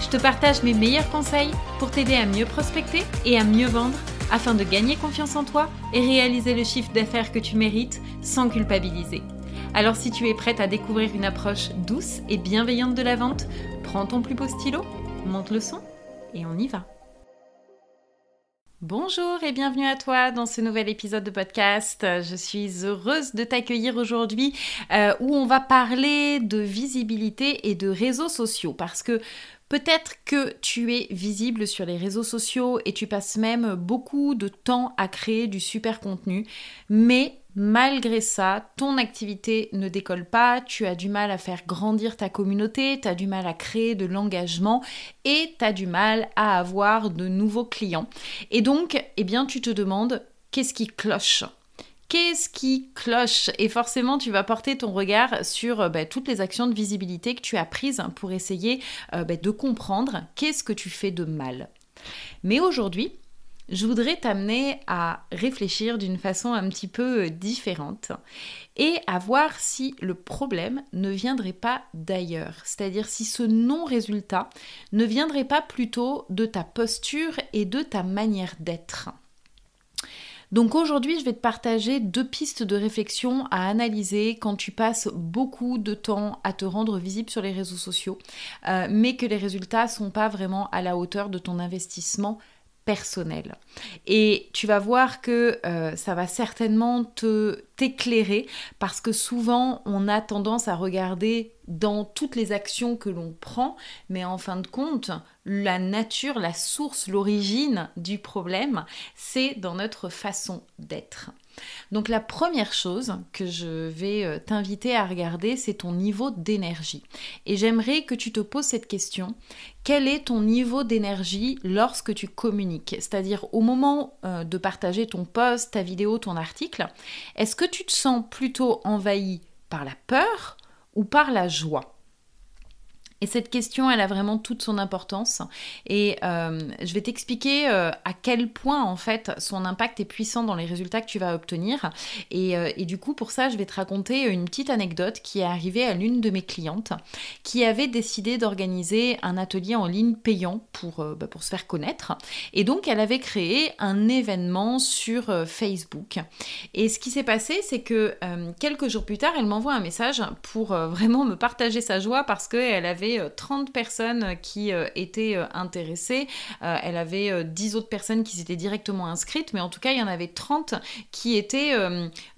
Je te partage mes meilleurs conseils pour t'aider à mieux prospecter et à mieux vendre afin de gagner confiance en toi et réaliser le chiffre d'affaires que tu mérites sans culpabiliser. Alors si tu es prête à découvrir une approche douce et bienveillante de la vente, prends ton plus beau stylo, monte le son et on y va. Bonjour et bienvenue à toi dans ce nouvel épisode de podcast. Je suis heureuse de t'accueillir aujourd'hui euh, où on va parler de visibilité et de réseaux sociaux parce que Peut-être que tu es visible sur les réseaux sociaux et tu passes même beaucoup de temps à créer du super contenu, mais malgré ça, ton activité ne décolle pas, tu as du mal à faire grandir ta communauté, tu as du mal à créer de l'engagement et tu as du mal à avoir de nouveaux clients. Et donc, eh bien, tu te demandes qu'est-ce qui cloche? Qu'est-ce qui cloche Et forcément, tu vas porter ton regard sur euh, bah, toutes les actions de visibilité que tu as prises pour essayer euh, bah, de comprendre qu'est-ce que tu fais de mal. Mais aujourd'hui, je voudrais t'amener à réfléchir d'une façon un petit peu euh, différente et à voir si le problème ne viendrait pas d'ailleurs, c'est-à-dire si ce non-résultat ne viendrait pas plutôt de ta posture et de ta manière d'être. Donc aujourd'hui, je vais te partager deux pistes de réflexion à analyser quand tu passes beaucoup de temps à te rendre visible sur les réseaux sociaux, euh, mais que les résultats sont pas vraiment à la hauteur de ton investissement personnel. Et tu vas voir que euh, ça va certainement te t'éclairer parce que souvent on a tendance à regarder dans toutes les actions que l'on prend, mais en fin de compte, la nature, la source, l'origine du problème, c'est dans notre façon d'être. Donc la première chose que je vais euh, t'inviter à regarder, c'est ton niveau d'énergie. Et j'aimerais que tu te poses cette question. Quel est ton niveau d'énergie lorsque tu communiques? C'est-à-dire au moment euh, de partager ton post, ta vidéo, ton article, est-ce que tu te sens plutôt envahi par la peur ou par la joie? Et cette question, elle a vraiment toute son importance. Et euh, je vais t'expliquer euh, à quel point, en fait, son impact est puissant dans les résultats que tu vas obtenir. Et, euh, et, du coup, pour ça, je vais te raconter une petite anecdote qui est arrivée à l'une de mes clientes qui avait décidé d'organiser un atelier en ligne payant pour, bah, pour se faire connaître. Et donc, elle avait créé un événement sur Facebook. Et ce qui s'est passé, c'est que quelques jours plus tard, elle m'envoie un message pour vraiment me partager sa joie parce qu'elle avait 30 euh, personnes qui euh, étaient euh, intéressées. elle avait 10 autres personnes qui s'étaient directement inscrites, mais en tout cas, il y en avait 30 qui étaient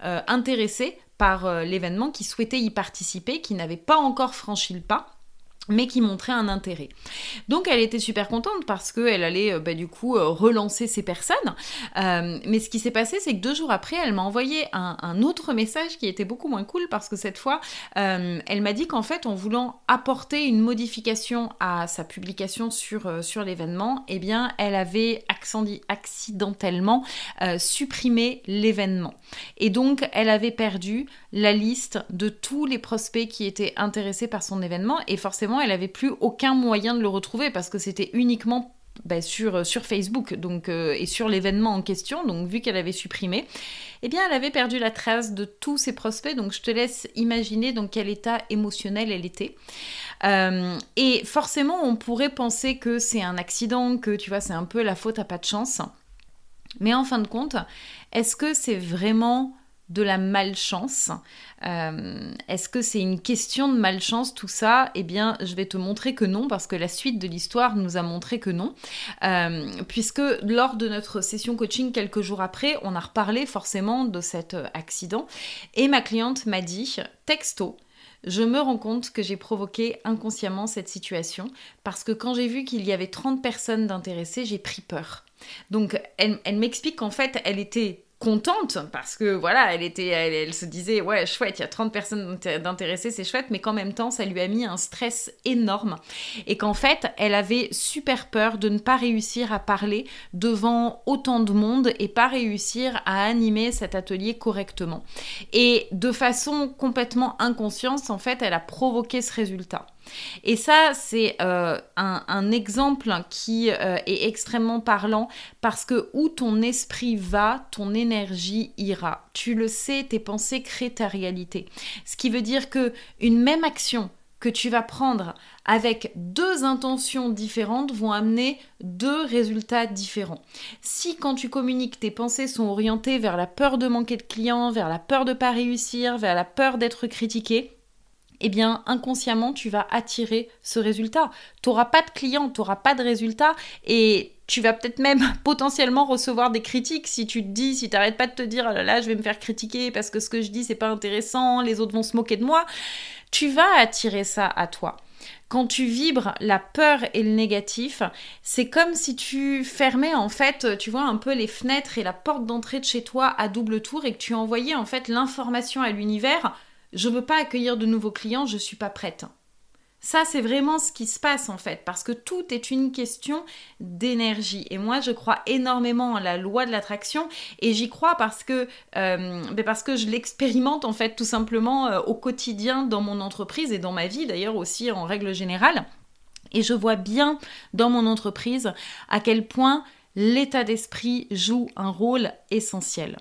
intéressées par l'événement, qui souhaitaient y participer, qui n'avaient pas encore franchi le pas mais qui montrait un intérêt. Donc elle était super contente parce qu'elle allait euh, bah, du coup euh, relancer ces personnes. Euh, mais ce qui s'est passé, c'est que deux jours après, elle m'a envoyé un, autre message qui était beaucoup moins cool parce que cette fois, elle m'a dit qu'en fait, en voulant apporter une modification à sa publication sur, sur l'événement, eh bien, elle avait accidentellement supprimé l'événement. Et donc, elle avait perdu la liste de tous les prospects qui étaient intéressés par son événement et forcément elle avait plus aucun moyen de le retrouver parce que c'était uniquement bah, sur, sur Facebook donc, euh, et sur l'événement en question. Donc, vu qu'elle avait supprimé, eh bien, elle avait perdu la trace de tous ses prospects. Donc, je te laisse imaginer dans quel état émotionnel elle était. Euh, et forcément, on pourrait penser que c'est un accident, que tu vois, c'est un peu la faute à pas de chance. Mais en fin de compte, est-ce que c'est vraiment de la malchance? Euh, est-ce que c'est une question de malchance tout ça? Eh bien, je vais te montrer que non, parce que la suite de l'histoire nous a montré que non. Euh, puisque lors de notre session coaching quelques jours après, on a reparlé forcément de cet accident. Et ma cliente m'a dit, texto, je me rends compte que j'ai provoqué inconsciemment cette situation parce que quand j'ai vu qu'il y avait 30 personnes d'intéressées, j'ai pris peur. Donc elle m'explique qu'en fait, elle était contente parce que voilà, elle était, elle, se disait ouais chouette, il y a 30 personnes d'intéressés, c'est chouette, mais qu'en même temps ça lui a mis un stress énorme et qu'en fait elle avait super peur de ne pas réussir à parler devant autant de monde et pas réussir à animer cet atelier correctement. Et de façon complètement inconsciente, en fait, elle a provoqué ce résultat. Et ça, c'est euh, un, exemple qui euh, est extrêmement parlant parce que où ton esprit va, ton énergie ira. Tu le sais, tes pensées créent ta réalité. Ce qui veut dire que une même action que tu vas prendre avec deux intentions différentes vont amener deux résultats différents. Si quand tu communiques, tes pensées sont orientées vers la peur de manquer de clients, vers la peur de ne pas réussir, vers la peur d'être critiqué, eh bien inconsciemment tu vas attirer ce résultat. Tu n'auras pas de clients, tu n'auras pas de résultat et tu vas peut-être même potentiellement recevoir des critiques si tu te dis, si tu n'arrêtes pas de te dire, oh là là, je vais me faire critiquer parce que ce que je dis, c'est pas intéressant, les autres vont se moquer de moi. Tu vas attirer ça à toi. Quand tu vibres la peur et le négatif, c'est comme si tu fermais en fait, tu vois, un peu les fenêtres et la porte d'entrée de chez toi à double tour et que tu envoyais en fait l'information à l'univers je veux pas accueillir de nouveaux clients, je suis pas prête. Ça, c'est vraiment ce qui se passe en fait, parce que tout est une question d'énergie. Et moi, je crois énormément à la loi de l'attraction, et j'y crois parce que, euh, ben parce que je l'expérimente en fait tout simplement euh, au quotidien dans mon entreprise et dans ma vie d'ailleurs aussi en règle générale. Et je vois bien dans mon entreprise à quel point l'état d'esprit joue un rôle essentiel.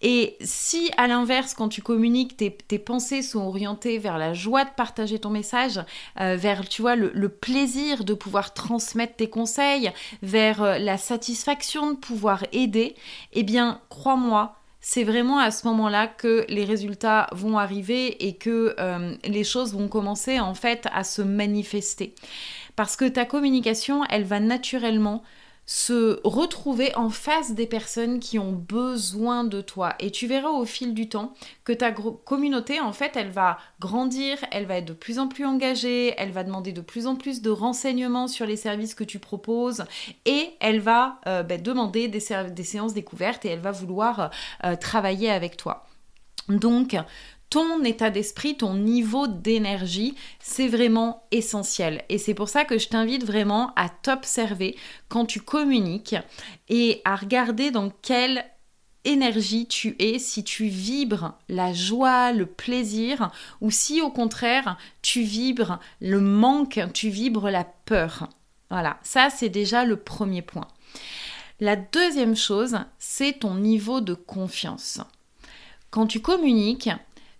Et si à l'inverse, quand tu communiques, tes, pensées sont orientées vers la joie de partager ton message, euh, vers, tu vois, le, plaisir de pouvoir transmettre tes conseils, vers euh, la satisfaction de pouvoir aider, eh bien, crois-moi, c'est vraiment à ce moment-là que les résultats vont arriver et que euh, les choses vont commencer en fait à se manifester. Parce que ta communication, elle va naturellement se retrouver en face des personnes qui ont besoin de toi. Et tu verras au fil du temps que ta communauté, en fait, elle va grandir, elle va être de plus en plus engagée, elle va demander de plus en plus de renseignements sur les services que tu proposes et elle va euh, ben, demander des, séances découvertes et elle va vouloir euh, travailler avec toi. Donc, ton état d'esprit, ton niveau d'énergie, c'est vraiment essentiel. Et c'est pour ça que je t'invite vraiment à t'observer quand tu communiques et à regarder dans quelle énergie tu es, si tu vibres la joie, le plaisir, ou si au contraire tu vibres le manque, tu vibres la peur. Voilà, ça c'est déjà le premier point. La deuxième chose, c'est ton niveau de confiance. Quand tu communiques,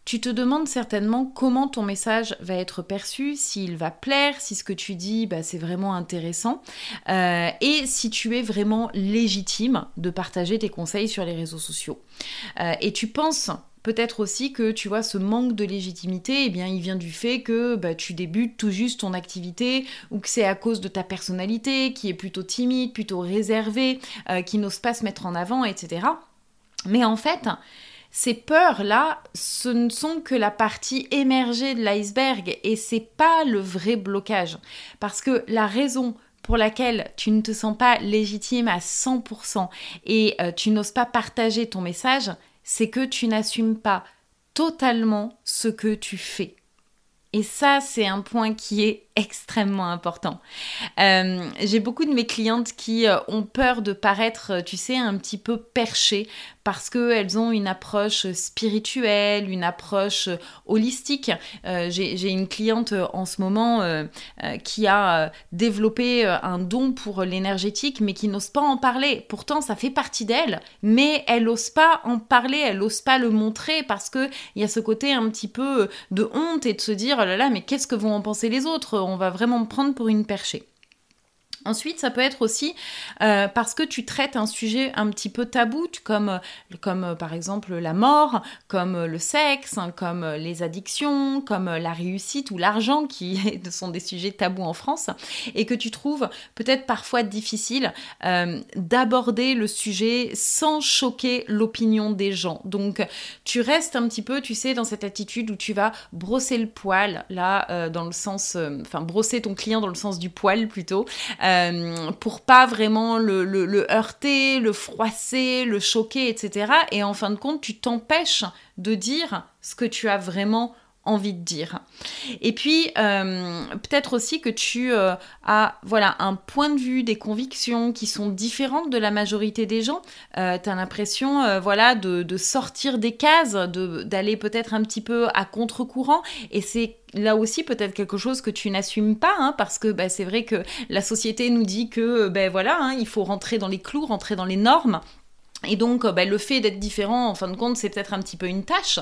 tu te demandes certainement comment ton message va être perçu, s'il va plaire, si ce que tu dis, bah, c'est vraiment intéressant, euh, et si tu es vraiment légitime de partager tes conseils sur les réseaux sociaux. Euh, et tu penses Peut-être aussi que tu vois ce manque de légitimité, eh bien il vient du fait que bah, tu débutes tout juste ton activité ou que c'est à cause de ta personnalité qui est plutôt timide, plutôt réservée, euh, qui n'ose pas se mettre en avant, etc. Mais en fait, ces peurs-là, ce ne sont que la partie émergée de l'iceberg et c'est pas le vrai blocage. Parce que la raison pour laquelle tu ne te sens pas légitime à 100% et euh, tu n'oses pas partager ton message, c'est que tu n'assumes pas totalement ce que tu fais. Et ça, c'est un point qui est extrêmement important. Euh, j'ai beaucoup de mes clientes qui euh, ont peur de paraître, tu sais, un petit peu perchées parce qu'elles ont une approche spirituelle, une approche holistique. Euh, j'ai une cliente en ce moment qui a développé un don pour l'énergétique, mais qui n'ose pas en parler. Pourtant, ça fait partie d'elle, mais elle n'ose pas en parler, elle n'ose pas le montrer parce qu'il y a ce côté un petit peu de honte et de se dire, oh là là, mais qu'est-ce que vont en penser les autres? On va vraiment me prendre pour une perchée. Ensuite, ça peut être aussi euh, parce que tu traites un sujet un petit peu tabou, comme, comme euh, par exemple la mort, comme euh, le sexe, hein, comme les addictions, comme la réussite ou l'argent, qui sont des sujets tabous en France, et que tu trouves peut-être parfois difficile d'aborder le sujet sans choquer l'opinion des gens. Donc, tu restes un petit peu, tu sais, dans cette attitude où tu vas brosser le poil, là, dans le sens, enfin, brosser ton client dans le sens du poil plutôt. Pour pas vraiment le, le, heurter, le froisser, le choquer, etc. Et en fin de compte, tu t'empêches de dire ce que tu as vraiment envie de dire. Et puis, euh, peut-être aussi que tu euh, as voilà, un point de vue, des convictions qui sont différentes de la majorité des gens. Euh, tu as l'impression voilà, de, sortir des cases, d'aller peut-être un petit peu à contre-courant. Et c'est là aussi peut-être quelque chose que tu n'assumes pas, hein, parce que bah, c'est vrai que la société nous dit que ben voilà, hein, il faut rentrer dans les clous, rentrer dans les normes. Et donc, euh, bah, le fait d'être différent, en fin de compte, c'est peut-être un petit peu une tâche.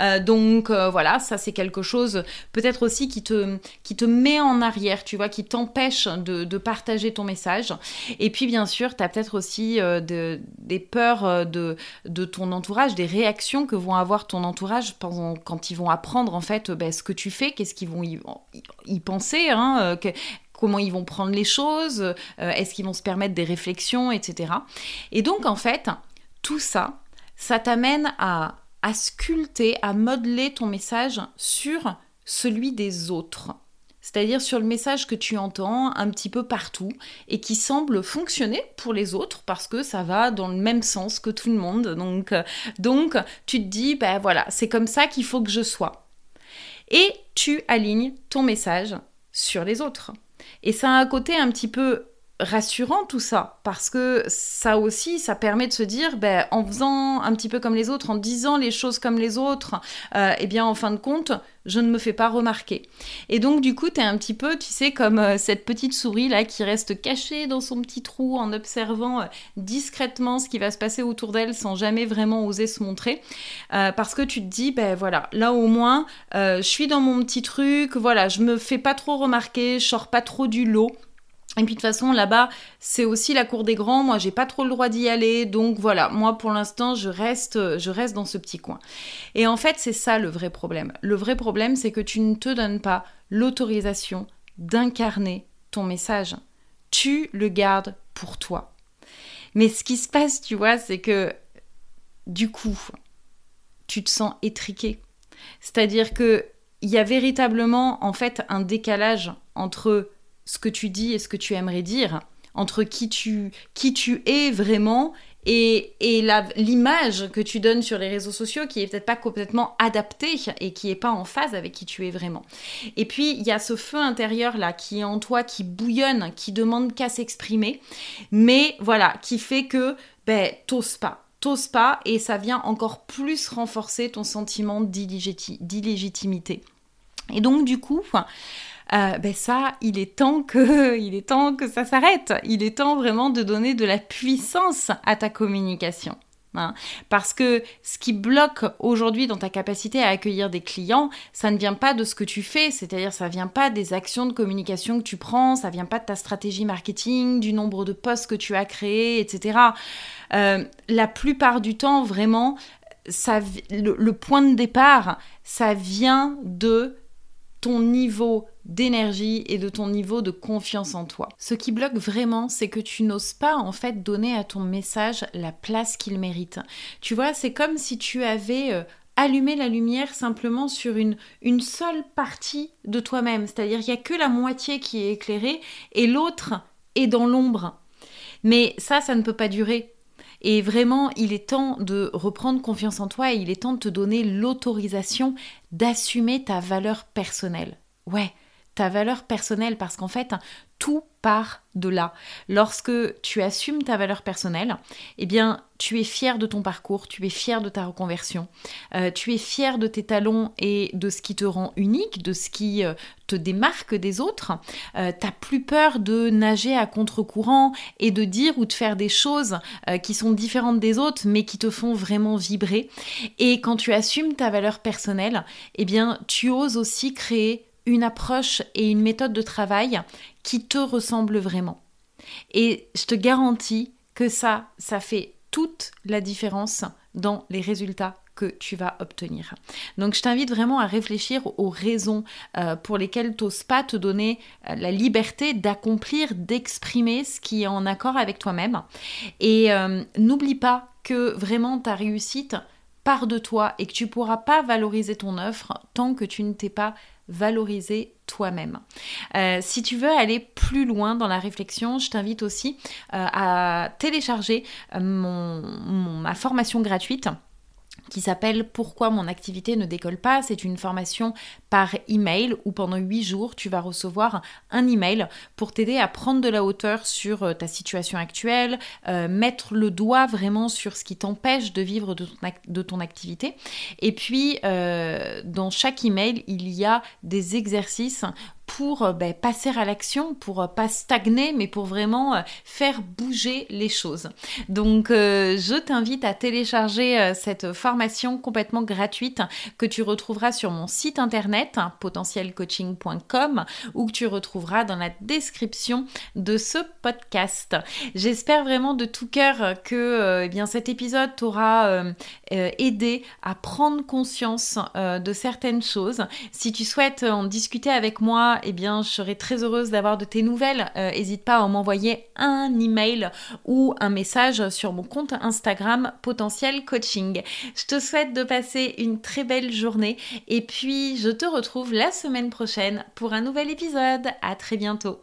Euh, donc, euh, voilà, ça, c'est quelque chose peut-être aussi qui te, qui te met en arrière, tu vois, qui t'empêche de, de, partager ton message. Et puis, bien sûr, tu as peut-être aussi de, des peurs de, de ton entourage, des réactions que vont avoir ton entourage quand ils vont apprendre, en fait, bah, ce que tu fais, qu'est-ce qu'ils vont y, y penser, hein, comment ils vont prendre les choses, euh, est-ce qu'ils vont se permettre des réflexions, etc. Et donc en fait, tout ça, ça t'amène à, sculpter, à modeler ton message sur celui des autres. C'est-à-dire sur le message que tu entends un petit peu partout et qui semble fonctionner pour les autres parce que ça va dans le même sens que tout le monde. Donc, euh, donc tu te dis, ben voilà, c'est comme ça qu'il faut que je sois. Et tu alignes ton message sur les autres. Et ça a un côté un petit peu rassurant tout ça, parce que ça aussi, ça permet de se dire, ben, en faisant un petit peu comme les autres, en disant les choses comme les autres, euh, eh bien, en fin de compte, je ne me fais pas remarquer. Et donc, du coup, tu es un petit peu, tu sais, comme euh, cette petite souris là qui reste cachée dans son petit trou en observant euh, discrètement ce qui va se passer autour d'elle sans jamais vraiment oser se montrer. parce que tu te dis, ben voilà, là au moins, je suis dans mon petit truc, voilà, je me fais pas trop remarquer, je sors pas trop du lot. Et puis de toute façon, là-bas, c'est aussi la cour des grands. Moi, j'ai pas trop le droit d'y aller. Donc voilà, moi pour l'instant, je reste, je reste dans ce petit coin. Et en fait, c'est ça le vrai problème. Le vrai problème, c'est que tu ne te donnes pas l'autorisation d'incarner ton message. Tu le gardes pour toi. Mais ce qui se passe, tu vois, c'est que du coup, tu te sens étriqué. C'est-à-dire que il y a véritablement en fait un décalage entre ce que tu dis et ce que tu aimerais dire, entre qui tu, qui tu es vraiment et, et l'image que tu donnes sur les réseaux sociaux qui est peut-être pas complètement adaptée et qui est pas en phase avec qui tu es vraiment. Et puis il y a ce feu intérieur là qui est en toi, qui bouillonne, qui demande qu'à s'exprimer, mais voilà, qui fait que ben t'oses pas, t'oses pas et ça vient encore plus renforcer ton sentiment d'illégitimité. Et donc du coup, euh, ben ça, il est temps que, il est temps que ça s'arrête. Il est temps vraiment de donner de la puissance à ta communication. Hein. Parce que ce qui bloque aujourd'hui dans ta capacité à accueillir des clients, ça ne vient pas de ce que tu fais, c'est-à-dire ça vient pas des actions de communication que tu prends, ça vient pas de ta stratégie marketing, du nombre de posts que tu as créés, etc. Euh, la plupart du temps, vraiment, le point de départ, ça vient de ton niveau d'énergie et de ton niveau de confiance en toi. Ce qui bloque vraiment, c'est que tu n'oses pas en fait donner à ton message la place qu'il mérite. Tu vois, c'est comme si tu avais euh, allumé la lumière simplement sur une, une seule partie de toi-même, c'est-à-dire qu'il n'y a que la moitié qui est éclairée et l'autre est dans l'ombre. Mais ça, ça ne peut pas durer. Et vraiment, il est temps de reprendre confiance en toi et il est temps de te donner l'autorisation d'assumer ta valeur personnelle. Ouais, ta valeur personnelle parce qu'en fait, tout part de là. Lorsque tu assumes ta valeur personnelle, eh bien, tu es fier de ton parcours, tu es fier de ta reconversion, euh, tu es fier de tes talents et de ce qui te rend unique, de ce qui euh, te démarque des autres. Euh, t'as plus peur de nager à contre-courant et de dire ou de faire des choses qui sont différentes des autres, mais qui te font vraiment vibrer. Et quand tu assumes ta valeur personnelle, eh bien, tu oses aussi créer une approche et une méthode de travail qui te ressemble vraiment. Et je te garantis que ça, ça fait toute la différence dans les résultats que tu vas obtenir. Donc je t'invite vraiment à réfléchir aux raisons euh, pour lesquelles tu n'oses pas te donner euh, la liberté d'accomplir, d'exprimer ce qui est en accord avec toi-même. Et euh, n'oublie pas que vraiment ta réussite part de toi et que tu pourras pas valoriser ton offre tant que tu ne t'es pas valoriser toi-même. Euh, si tu veux aller plus loin dans la réflexion, je t'invite aussi euh, à télécharger ma formation gratuite qui s'appelle Pourquoi mon activité ne décolle pas. C'est une formation par email où pendant 8 jours, tu vas recevoir un email pour t'aider à prendre de la hauteur sur euh, ta situation actuelle, euh, mettre le doigt vraiment sur ce qui t'empêche de vivre de ton, activité. Et puis, euh, dans chaque email, il y a des exercices pour euh, ben, passer à l'action, pour euh, pas stagner, mais pour vraiment euh, faire bouger les choses. Donc je t'invite à télécharger cette formation complètement gratuite que tu retrouveras sur mon site internet hein, potentielcoaching.com ou que tu retrouveras dans la description de ce podcast. J'espère vraiment de tout cœur que eh bien cet épisode t'aura aidé à prendre conscience de certaines choses. Si tu souhaites en discuter avec moi, eh bien, je serais très heureuse d'avoir de tes nouvelles. N'hésite euh, pas à m'envoyer un email ou un message sur mon compte Instagram Potentiel Coaching. Je te souhaite de passer une très belle journée et puis je te retrouve la semaine prochaine pour un nouvel épisode. À très bientôt.